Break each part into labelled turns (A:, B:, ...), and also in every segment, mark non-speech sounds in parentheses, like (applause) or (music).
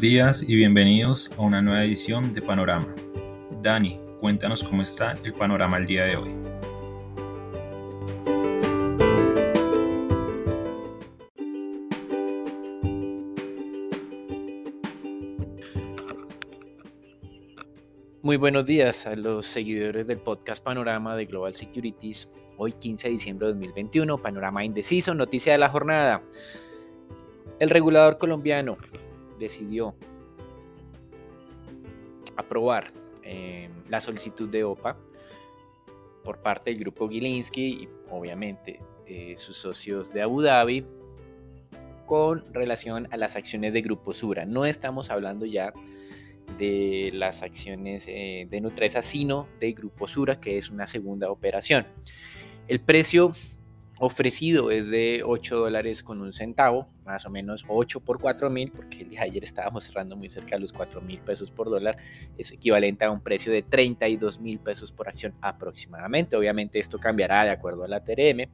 A: Días y bienvenidos a una nueva edición de Panorama. Dani, cuéntanos cómo está el panorama el día de hoy.
B: Muy buenos días a los seguidores del podcast Panorama de Global Securities. Hoy 15 de diciembre de 2021, panorama indeciso, noticia de la jornada. El regulador colombiano decidió aprobar eh, la solicitud de OPA por parte del grupo Gilinski y obviamente eh, sus socios de Abu Dhabi con relación a las acciones de Grupo Sura. No estamos hablando ya de las acciones eh, de Nutresa, sino de Grupo Sura, que es una segunda operación. El precio ofrecido es de 8 dólares con un centavo, más o menos 8 por 4 mil, porque el de ayer estábamos cerrando muy cerca de los 4 mil pesos por dólar, es equivalente a un precio de 32 mil pesos por acción aproximadamente. Obviamente esto cambiará de acuerdo a la TRM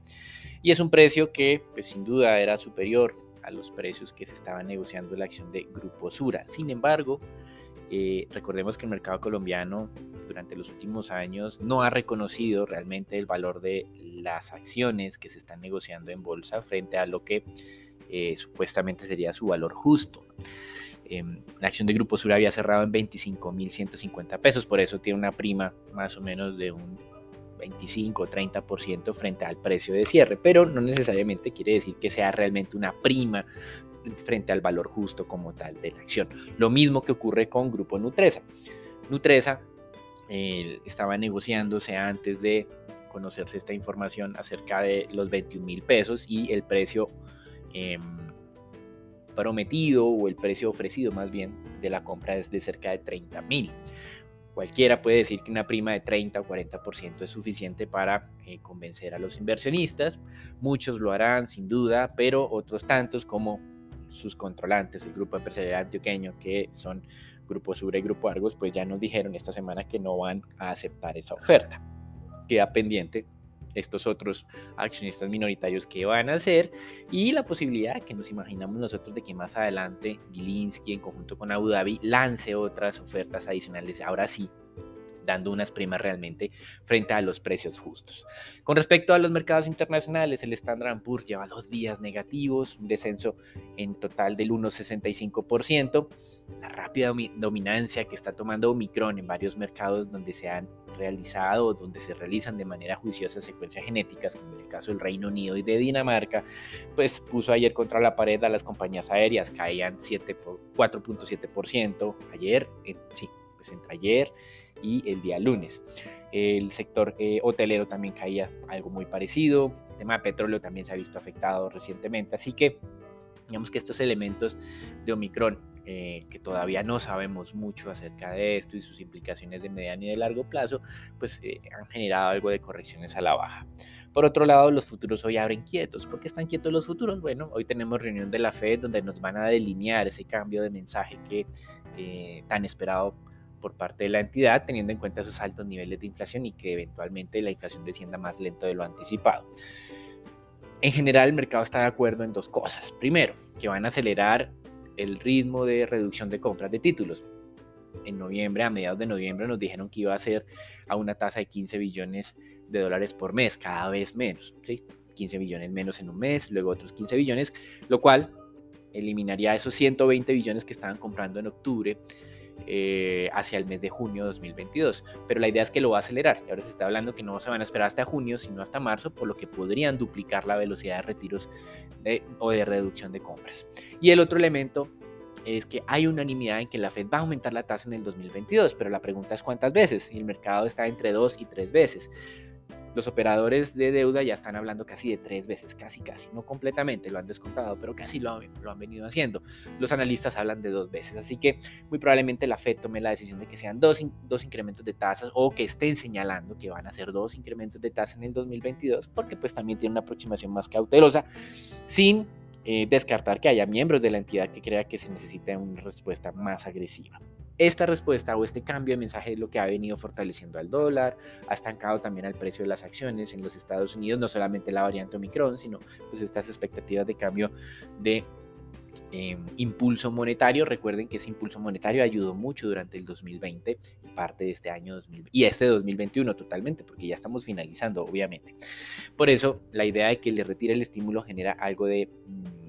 B: y es un precio que pues, sin duda era superior a los precios que se estaban negociando la acción de Grupo Sura. Sin embargo, eh, recordemos que el mercado colombiano durante los últimos años no ha reconocido realmente el valor de las acciones que se están negociando en bolsa frente a lo que eh, supuestamente sería su valor justo. Em, la acción de Grupo Sur había cerrado en 25.150 pesos, por eso tiene una prima más o menos de un 25 o 30% frente al precio de cierre, pero no necesariamente quiere decir que sea realmente una prima frente al valor justo como tal de la acción. Lo mismo que ocurre con Grupo Nutresa. Nutresa estaba negociándose antes de conocerse esta información acerca de los 21 mil pesos y el precio em, prometido o el precio ofrecido más bien de la compra es de cerca de 30 mil. Cualquiera puede decir que una prima de 30 o 40% es suficiente para eh, convencer a los inversionistas. Muchos lo harán sin duda, pero otros tantos como sus controlantes, el grupo empresarial antioqueño, que son Grupo Sura y Grupo Argos, pues ya nos dijeron esta semana que no van a aceptar esa oferta. Queda pendiente estos otros accionistas minoritarios que van a hacer y la posibilidad que nos imaginamos nosotros de que más adelante Gilinski en conjunto con Abu Dhabi lance otras ofertas adicionales, ahora sí, dando unas primas realmente frente a los precios justos. Con respecto a los mercados internacionales, el Standard Poor's lleva dos días negativos, un descenso en total del 1,65%. La rápida dominancia que está tomando Omicron en varios mercados donde se han realizado o donde se realizan de manera juiciosa secuencias genéticas, como en el caso del Reino Unido y de Dinamarca, pues puso ayer contra la pared a las compañías aéreas, caían 4.7% ayer, sí, pues entre ayer y el día lunes. El sector eh, hotelero también caía algo muy parecido. El tema de petróleo también se ha visto afectado recientemente. Así que digamos que estos elementos de Omicron, eh, que todavía no sabemos mucho acerca de esto y sus implicaciones de mediano y de largo plazo, pues eh, han generado algo de correcciones a la baja. Por otro lado, los futuros hoy abren quietos. ¿Por qué están quietos los futuros? Bueno, hoy tenemos reunión de la FED donde nos van a delinear ese cambio de mensaje que tan esperado por parte de la entidad, teniendo en cuenta esos altos niveles de inflación y que eventualmente la inflación descienda más lento de lo anticipado. En general, el mercado está de acuerdo en dos cosas. Primero, que van a acelerar el ritmo de reducción de compras de títulos. En noviembre, a mediados de noviembre, nos dijeron que iba a ser a una tasa de 15 billones de dólares por mes, cada vez menos. ¿sí? 15 billones menos en un mes, luego otros 15 billones, lo cual eliminaría esos 120 billones que estaban comprando en octubre eh, hacia el mes de junio de 2022. Pero la idea es que lo va a acelerar. Y ahora se está hablando que no se van a esperar hasta junio, sino hasta marzo, por lo que podrían duplicar la velocidad de retiros o de reducción de compras. Y el otro elemento es que hay unanimidad en que la Fed va a aumentar la tasa en el 2022, pero la pregunta es cuántas veces. El mercado está entre dos y tres veces. Los operadores de deuda ya están hablando casi de tres veces, casi, casi, no completamente lo han descontado, pero casi lo, han venido haciendo. Los analistas hablan de dos veces, así que muy probablemente la FED tome la decisión de que sean dos, dos incrementos de tasas o que estén señalando que van a ser dos incrementos de tasas en el 2022, porque pues también tiene una aproximación más cautelosa, sin eh, descartar que haya miembros de la entidad que crea que se necesita una respuesta más agresiva. Esta respuesta o este cambio de mensaje es lo que ha venido fortaleciendo al dólar, ha estancado también al precio de las acciones en los Estados Unidos, no solamente la variante Omicron, sino pues estas expectativas de cambio de Em, impulso monetario. Recuerden que ese impulso monetario ayudó mucho durante el 2020 y parte de este año 2020 y este 2021 totalmente, porque ya estamos finalizando, obviamente. Por eso, la idea de que le retire el estímulo genera algo de... Mm,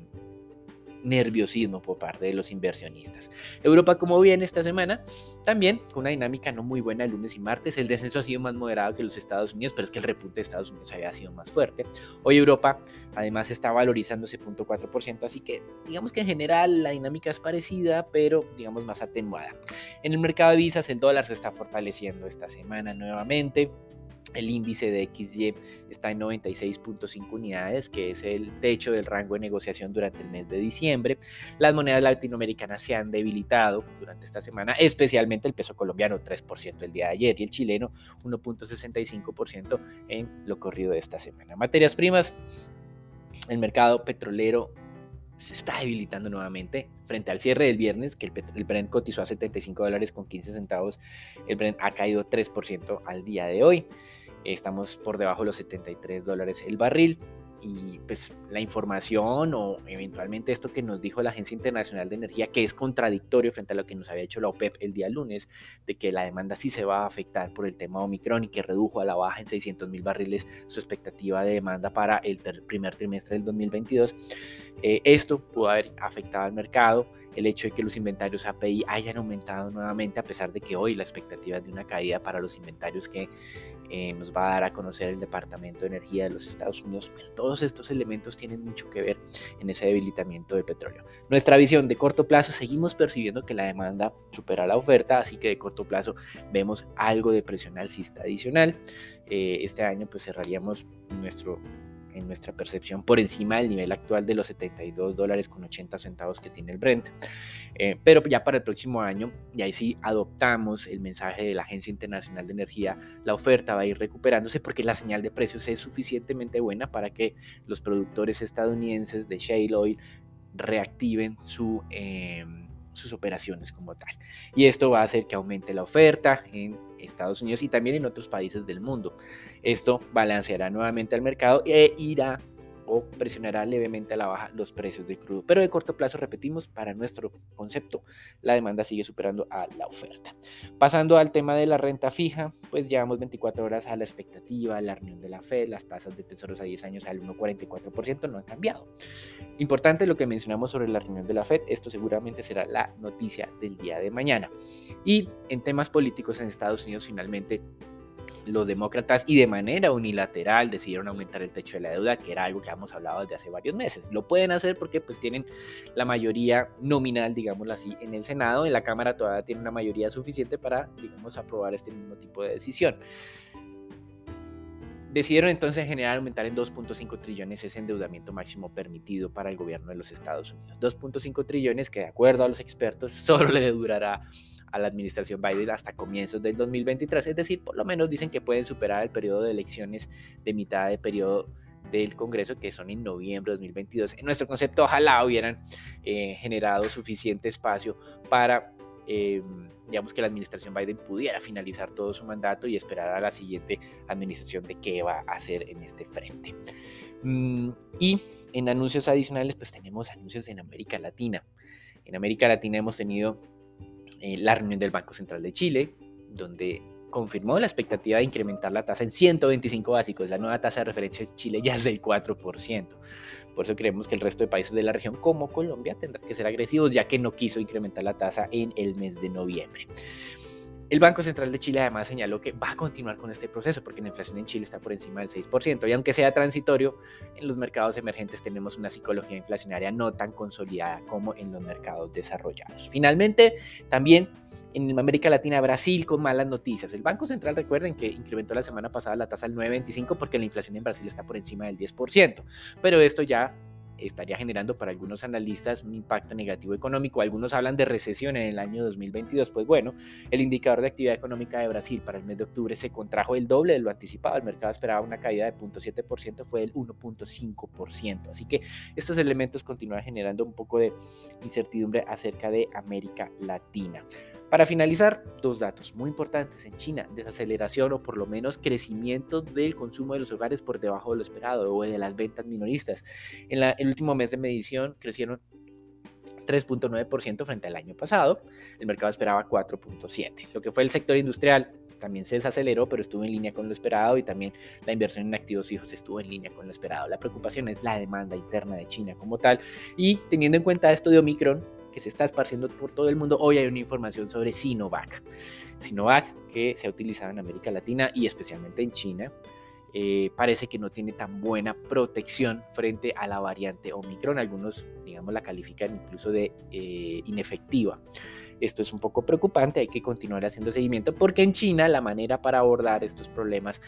B: nerviosismo por parte de los inversionistas. Europa, como viene esta semana, también con una dinámica no muy buena el lunes y martes. El descenso ha sido más moderado que los Estados Unidos, pero es que el repunte de Estados Unidos había sido más fuerte. Hoy Europa además está valorizando ese 0.4%, así que digamos que en general la dinámica es parecida, pero digamos más atenuada. En el mercado de visas el dólar se está fortaleciendo esta semana nuevamente. El índice de XY está en 96.5 unidades, que es el techo del rango de negociación durante el mes de diciembre. Las monedas latinoamericanas se han debilitado durante esta semana, especialmente el peso colombiano 3% el día de ayer y el chileno 1.65% en lo corrido de esta semana. Materias primas, el mercado petrolero se está debilitando nuevamente frente al cierre del viernes, que el, el, Brent cotizó a 75 dólares con 15 centavos, el Brent ha caído 3% al día de hoy. Estamos por debajo de los 73 dólares el barril. Y pues la información o eventualmente esto que nos dijo la Agencia Internacional de Energía, que es contradictorio frente a lo que nos había hecho la OPEP el día lunes, de que la demanda sí se va a afectar por el tema Omicron y que redujo a la baja en 600 mil barriles su expectativa de demanda para el primer trimestre del 2022. Eh, esto pudo haber afectado al mercado el hecho de que los inventarios API hayan aumentado nuevamente, a pesar de que hoy la expectativa es de una caída para los inventarios que eh, nos va a dar a conocer el Departamento de Energía de los Estados Unidos, pero todos estos elementos tienen mucho que ver en ese debilitamiento del petróleo. Nuestra visión de corto plazo, seguimos percibiendo que la demanda supera la oferta, así que de corto plazo vemos algo de presión alcista adicional. Eh, este año pues cerraríamos nuestro en nuestra percepción por encima del nivel actual de los 72 dólares con 80 centavos que tiene el Brent. Eh, pero ya para el próximo año, y ahí sí adoptamos el mensaje de la Agencia Internacional de Energía, la oferta va a ir recuperándose porque la señal de precios es suficientemente buena para que los productores estadounidenses de shale oil reactiven su... Em, sus operaciones como tal. Y esto va a hacer que aumente la oferta en Estados Unidos y también en otros países del mundo. Esto balanceará nuevamente al mercado e irá o presionará levemente a la baja los precios del crudo. Pero de corto plazo, repetimos, para nuestro concepto, la demanda sigue superando a la oferta. Pasando al tema de la renta fija, pues llevamos 24 horas a la expectativa, la reunión de la Fed, las tasas de tesoros a 10 años al 1,44% no han cambiado. Importante lo que mencionamos sobre la reunión de la Fed, esto seguramente será la noticia del día de mañana. Y en temas políticos en Estados Unidos, finalmente, los demócratas y de manera unilateral decidieron aumentar el techo de la deuda, que era algo que hemos hablado desde hace varios meses. Lo pueden hacer porque pues tienen la mayoría nominal, digámoslo así, en el Senado. En la Cámara todavía tiene una mayoría suficiente para, digamos, aprobar este mismo tipo de decisión. Decidieron entonces en general aumentar en 2.5 trillones ese endeudamiento máximo permitido para el gobierno de los Estados Unidos. 2.5 trillones que de acuerdo a los expertos (laughs) solo le durará a la administración Biden hasta comienzos del 2023, es decir, por lo menos dicen que pueden superar el periodo de elecciones de mitad de periodo del Congreso, que son en noviembre de 2022. En nuestro concepto, ojalá hubieran eh, generado suficiente espacio para, eh, digamos, que la administración Biden pudiera finalizar todo su mandato y esperar a la siguiente administración de qué va a hacer en este frente. Mm, y en anuncios adicionales, pues tenemos anuncios en América Latina. En América Latina hemos tenido eh, la reunión del Banco Central de Chile, donde confirmó la expectativa de incrementar la tasa en 125 básicos. La nueva tasa de referencia en Chile ya es del 4%. Por eso creemos que el resto de países de la región, como Colombia, tendrán que ser agresivos, ya que no quiso incrementar la tasa en el mes de noviembre. El Banco Central de Chile además señaló que va a continuar con este proceso porque la inflación en Chile está por encima del 6% y aunque sea transitorio, en los mercados emergentes tenemos una psicología inflacionaria no tan consolidada como en los mercados desarrollados. Finalmente, también en América Latina, Brasil con malas noticias. El Banco Central, recuerden que incrementó la semana pasada la tasa al 9.25 porque la inflación en Brasil está por encima del 10%, pero esto ya estaría generando para algunos analistas un impacto negativo económico. Algunos hablan de recesión en el año 2022. Pues bueno, el indicador de actividad económica de Brasil para el mes de octubre se contrajo el doble de lo anticipado. El mercado esperaba una caída de 0.7%, fue del 1.5%. Así que estos elementos continúan generando un poco de incertidumbre acerca de América Latina. Para finalizar, dos datos muy importantes en China, desaceleración o por lo menos crecimiento del consumo de los hogares por debajo de lo esperado o de las ventas minoristas. En el último mes de medición crecieron 3.9% frente al año pasado. El mercado esperaba 4.7%. Lo que fue el sector industrial también se desaceleró, pero estuvo en línea con lo esperado y también la inversión en activos fijos estuvo en línea con lo esperado. La preocupación es la demanda interna de China como tal y teniendo en cuenta esto de Omicron, que se está esparciendo por todo el mundo, hoy hay una información sobre Sinovac. Sinovac, que se ha utilizado en América Latina y especialmente en China, eh, parece que no tiene tan buena protección frente a la variante Omicron. Algunos, digamos, la califican incluso de eh, inefectiva. Esto es un poco preocupante, hay que continuar haciendo seguimiento porque en China la manera para abordar estos problemas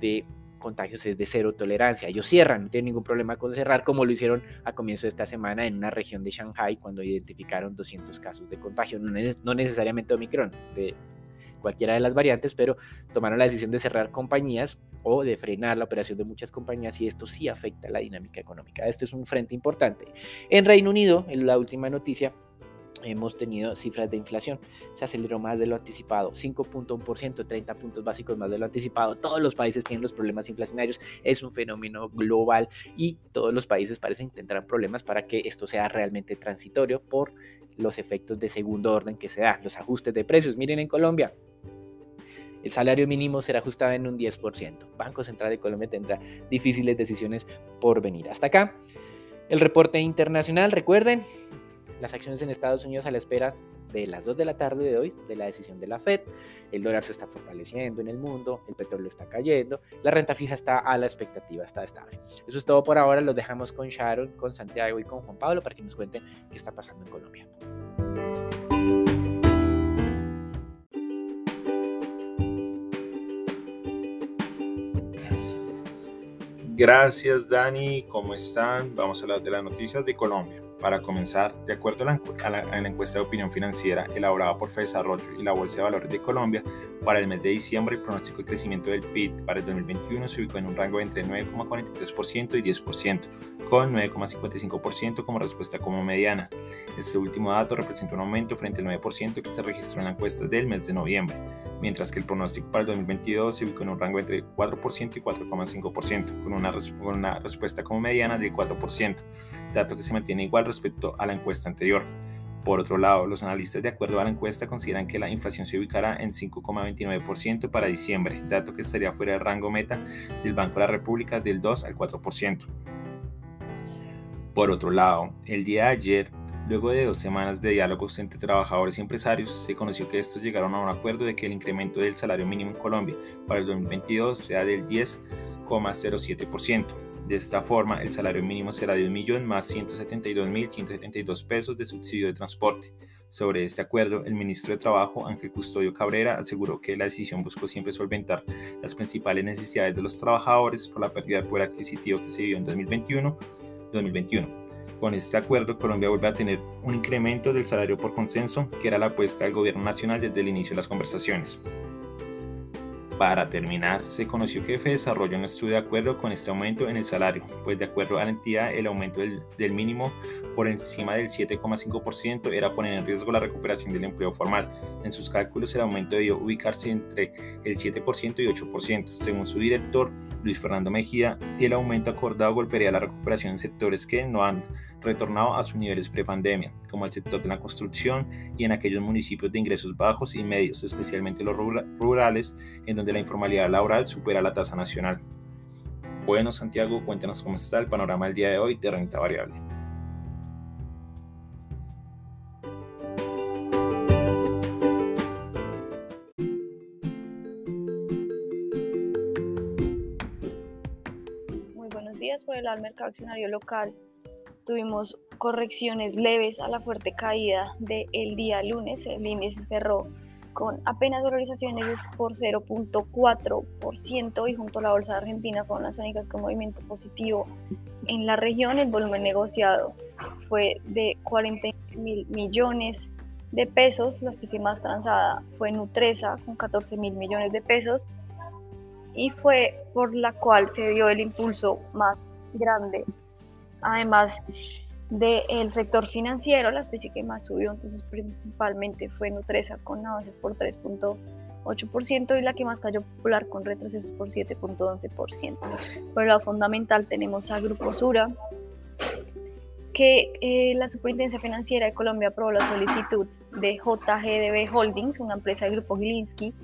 B: de contagios es de cero tolerancia. Ellos cierran, no tienen ningún problema con cerrar, como lo hicieron a comienzo de esta semana en una región de Shanghai cuando identificaron 200 casos de contagio, no, necesariamente Omicron, de cualquiera de las variantes, pero tomaron la decisión de cerrar compañías o de frenar la operación de muchas compañías y esto sí afecta la dinámica económica. Esto es un frente importante. En Reino Unido, en la última noticia, hemos tenido cifras de inflación. Se aceleró más de lo anticipado, 5.1%, 30 puntos básicos más de lo anticipado. Todos los países tienen los problemas inflacionarios, es un fenómeno global y todos los países parecen tendrán problemas para que esto sea realmente transitorio por los efectos de segundo orden que se da, los ajustes de precios. Miren en Colombia, el salario mínimo será ajustado en un 10%. Banco Central de Colombia tendrá difíciles decisiones por venir. Hasta acá. El reporte internacional, recuerden, las acciones en Estados Unidos a la espera de las 2 de la tarde de hoy, de la decisión de la Fed. El dólar se está fortaleciendo en el mundo, el petróleo está cayendo, la renta fija está a la expectativa, está estable. Eso es todo por ahora, los dejamos con Sharon, con Santiago y con Juan Pablo para que nos cuenten qué está pasando en Colombia.
A: Gracias Dani, ¿cómo están? Vamos a hablar de las noticias de Colombia. Para comenzar, de acuerdo a la, encuesta de opinión financiera elaborada por Desarrollo y la Bolsa de Valores de Colombia, para el mes de diciembre el pronóstico de crecimiento del PIB para el 2021 se ubicó en un rango entre 9,43% y 10%, con 9,55% como respuesta como mediana. Este último dato representa un aumento frente al 9% que se registró en la encuesta del mes de noviembre, mientras que el pronóstico para el 2022 se ubicó en un rango entre 4% y 4,5%, con una, con una respuesta como mediana del 4%, dato que se mantiene igual respecto a la encuesta anterior. Por otro lado, los analistas de acuerdo a la encuesta consideran que la inflación se ubicará en 5,29% para diciembre, dato que estaría fuera del rango meta del Banco de la República del 2 al 4%. Por otro lado, el día de ayer, luego de dos semanas de diálogos entre trabajadores y empresarios, se conoció que estos llegaron a un acuerdo de que el incremento del salario mínimo en Colombia para el 2022 sea del 10,07%. De esta forma, el salario mínimo será de 1 millón más 172.172 pesos de subsidio de transporte. Sobre este acuerdo, el ministro de Trabajo, Ángel Custodio Cabrera, aseguró que la decisión buscó siempre solventar las principales necesidades de los trabajadores por la pérdida de poder adquisitivo que se vivió en 2021. 2021. Con este acuerdo, Colombia vuelve a tener un incremento del salario por consenso, que era la apuesta del gobierno nacional desde el inicio de las conversaciones. Para terminar, se conoció que F Desarrollo no estuvo de acuerdo con este aumento en el salario, pues de acuerdo a la entidad el aumento del, mínimo por encima del 7,5% era poner en riesgo la recuperación del empleo formal. En sus cálculos el aumento debió ubicarse entre el 7% y 8%. Según su director, Luis Fernando Mejía, el aumento acordado golpearía la recuperación en sectores que no han retornado a sus niveles prepandemia, como el sector de la construcción y en aquellos municipios de ingresos bajos y medios, especialmente los rurales, en donde la informalidad laboral supera la tasa nacional. Bueno, Santiago, cuéntanos cómo está el panorama del día de hoy de renta variable.
C: Muy buenos días por el mercado accionario local tuvimos correcciones leves a la fuerte caída del día lunes. El índice cerró con apenas valorizaciones por 0.4% y junto a la bolsa Argentina fueron las únicas con movimiento positivo en la región. El volumen negociado fue de 40 mil millones de pesos. La especie más transada fue Nutresa con 14 mil millones de pesos y fue por la cual se dio el impulso más grande además del sector financiero, la especie que más subió, entonces principalmente fue Nutresa con avances por 3.8% y la que más cayó Popular con retrocesos por 7.11%. Por el lado fundamental tenemos a Grupo Sura que eh, la Superintendencia Financiera de Colombia aprobó la solicitud de JGDB Holdings, una empresa del grupo Gilinski,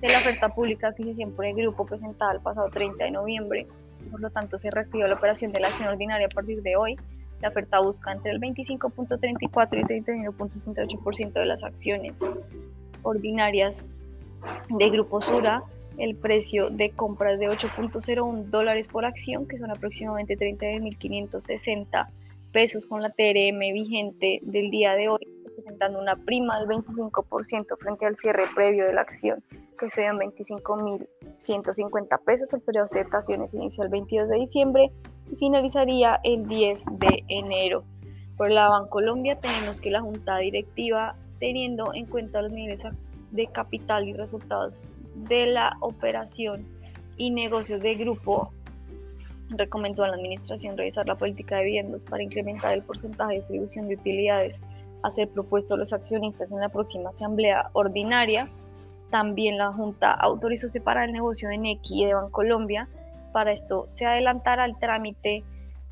C: de la oferta pública de adquisición por el grupo presentada el pasado 30 de noviembre. Por lo tanto, se reactiva la operación de la acción ordinaria a partir de hoy. La oferta busca entre el 25.34 y 31.68% de las acciones ordinarias de Grupo Sura. El precio de compra es de 8.01 dólares por acción, que son aproximadamente 30.560 pesos con la TRM vigente del día de hoy, representando una prima del 25% frente al cierre previo de la acción, que sean 25.150 pesos. El periodo de aceptaciones inicia el 22 de diciembre y finalizaría el 10 de enero. Por la Bancolombia tenemos que la Junta Directiva, teniendo en cuenta los niveles de capital y resultados de la operación y negocios de grupo, recomendó a la Administración revisar la política de dividendos para incrementar el porcentaje de distribución de utilidades a ser propuesto a los accionistas en la próxima asamblea ordinaria. También la Junta autorizó separar el negocio de Nequi y de Bancolombia. Para esto se adelantará el trámite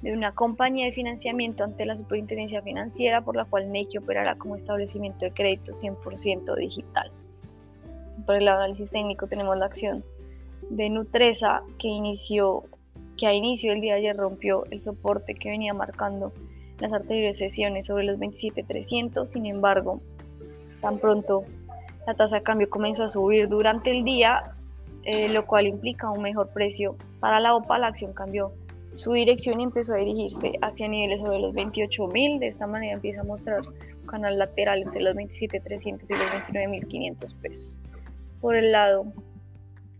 C: de una compañía de financiamiento ante la Superintendencia Financiera, por la cual Nequi operará como establecimiento de crédito 100% digital. Por el análisis técnico tenemos la acción de Nutresa que inició que a inicio del día de ayer rompió el soporte que venía marcando las anteriores sesiones sobre los 27.300, sin embargo, tan pronto la tasa de cambio comenzó a subir durante el día, eh, lo cual implica un mejor precio para la OPA, la acción cambió su dirección y empezó a dirigirse hacia niveles sobre los 28.000, de esta manera empieza a mostrar un canal lateral entre los 27.300 y los 29.500 pesos. Por el lado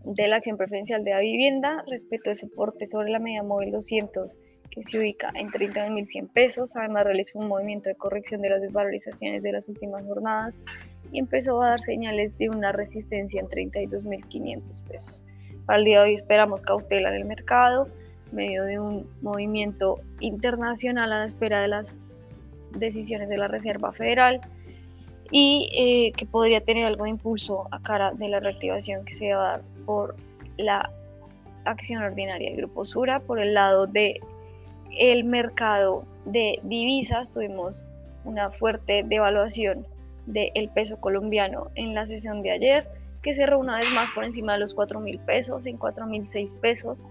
C: de la acción preferencial de la vivienda respecto de soporte sobre la media móvil 200 que se ubica en 31.100 pesos. Además realizó un movimiento de corrección de las desvalorizaciones de las últimas jornadas y empezó a dar señales de una resistencia en 32.500 pesos. Para el día de hoy esperamos cautela en el mercado, medio de un movimiento internacional a la espera de las decisiones de la Reserva Federal y eh, que podría tener algo de impulso a cara de la reactivación que se va a dar por la acción ordinaria del Grupo Sura. Por el lado de el mercado de divisas tuvimos una fuerte devaluación del peso colombiano en la sesión de ayer, que cerró una vez más por encima de los 4 mil pesos, en 4 mil 6 pesos,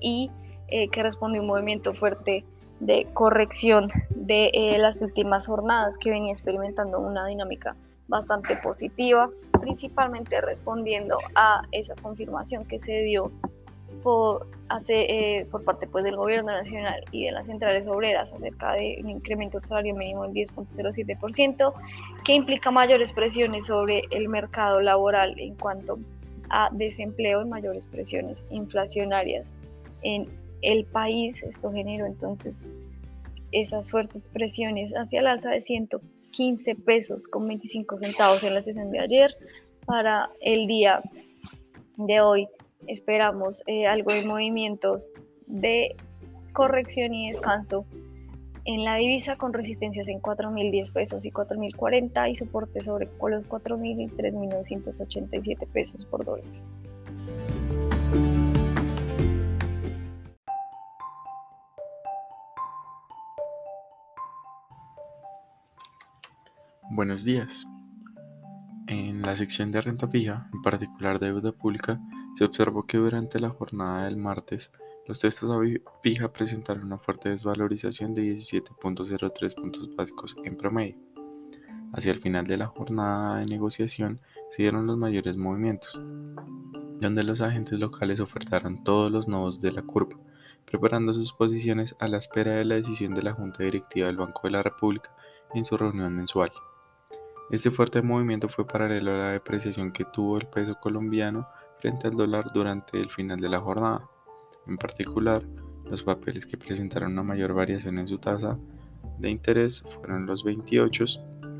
C: y eh, que respondió un movimiento fuerte de corrección de eh, las últimas jornadas que venía experimentando una dinámica bastante positiva, principalmente respondiendo a esa confirmación que se dio por, hace, eh, por parte pues, del gobierno nacional y de las centrales obreras acerca de un incremento del salario mínimo del 10.07%, que implica mayores presiones sobre el mercado laboral en cuanto a desempleo y mayores presiones inflacionarias en el país. Esto generó entonces esas fuertes presiones hacia el alza de 115 pesos con 25 centavos en la sesión de ayer. Para el día de hoy esperamos eh, algo de movimientos de corrección y descanso en la divisa con resistencias en 4.010 pesos y 4.040 y soporte sobre los 4.000 y 3.987 pesos por dólar.
D: Buenos días. En la sección de renta fija, en particular deuda pública, se observó que durante la jornada del martes los textos a fija presentaron una fuerte desvalorización de 17.03 puntos básicos en promedio. Hacia el final de la jornada de negociación se dieron los mayores movimientos, donde los agentes locales ofertaron todos los nodos de la curva, preparando sus posiciones a la espera de la decisión de la Junta Directiva del Banco de la República en su reunión mensual. Este fuerte movimiento fue paralelo a la depreciación que tuvo el peso colombiano frente al dólar durante el final de la jornada. En particular, los papeles que presentaron una mayor variación en su tasa de interés fueron los 28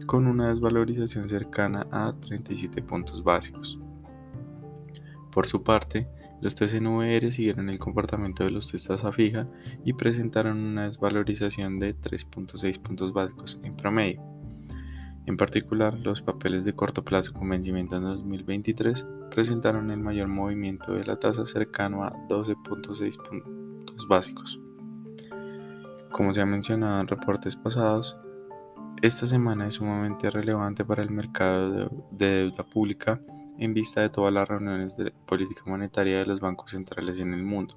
D: con una desvalorización cercana a 37 puntos básicos. Por su parte, los TCNVR siguieron el comportamiento de los testas a fija y presentaron una desvalorización de 3.6 puntos básicos en promedio. En particular, los papeles de corto plazo con vencimiento en 2023 presentaron el mayor movimiento de la tasa cercano a 12.6 puntos básicos. Como se ha mencionado en reportes pasados, esta semana es sumamente relevante para el mercado de deuda pública en vista de todas las reuniones de política monetaria de los bancos centrales en el mundo.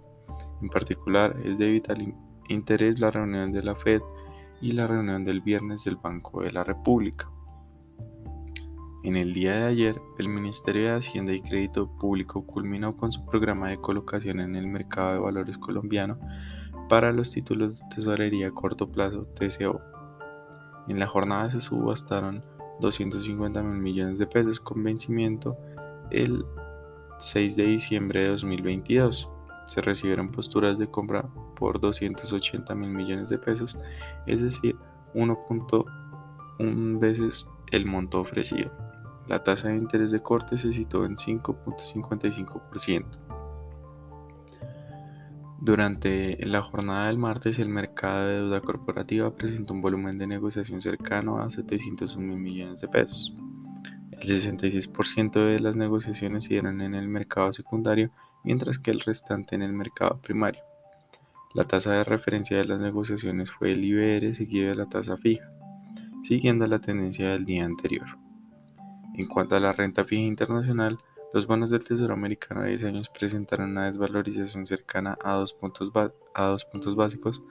D: En particular, es de vital interés la reunión de la Fed y la reunión del viernes del Banco de la República. En el día de ayer, el Ministerio de Hacienda y Crédito Público culminó con su programa de colocación en el mercado de valores colombiano para los títulos de tesorería a corto plazo TCO. En la jornada se subastaron 250 mil millones de pesos con vencimiento el 6 de diciembre de 2022. Se recibieron posturas de compra por 280 mil millones de pesos, es decir, 1.1 veces el monto ofrecido. La tasa de interés de corte se situó en 5.55%. Durante la jornada del martes, el mercado de deuda corporativa presentó un volumen de negociación cercano a 701 mil millones de pesos. El 66% de las negociaciones se dieron en el mercado secundario, mientras que el restante en el mercado primario. La tasa de referencia de las negociaciones fue el IBR seguido de la tasa fija, siguiendo la tendencia del día anterior. En cuanto a la renta fija internacional, los bonos del Tesoro americano de 10 años presentaron una desvalorización cercana a 2 puntos, puntos básicos,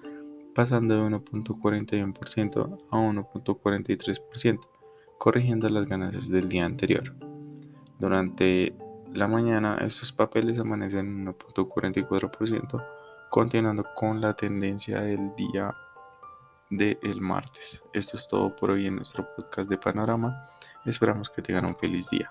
D: pasando de 1.41% a 1.43%, corrigiendo las ganancias del día anterior. Durante la mañana, estos papeles amanecen en 1.44%, continuando con la tendencia del día del martes. Esto es todo por hoy en nuestro podcast de Panorama. Esperamos que tengan un feliz día.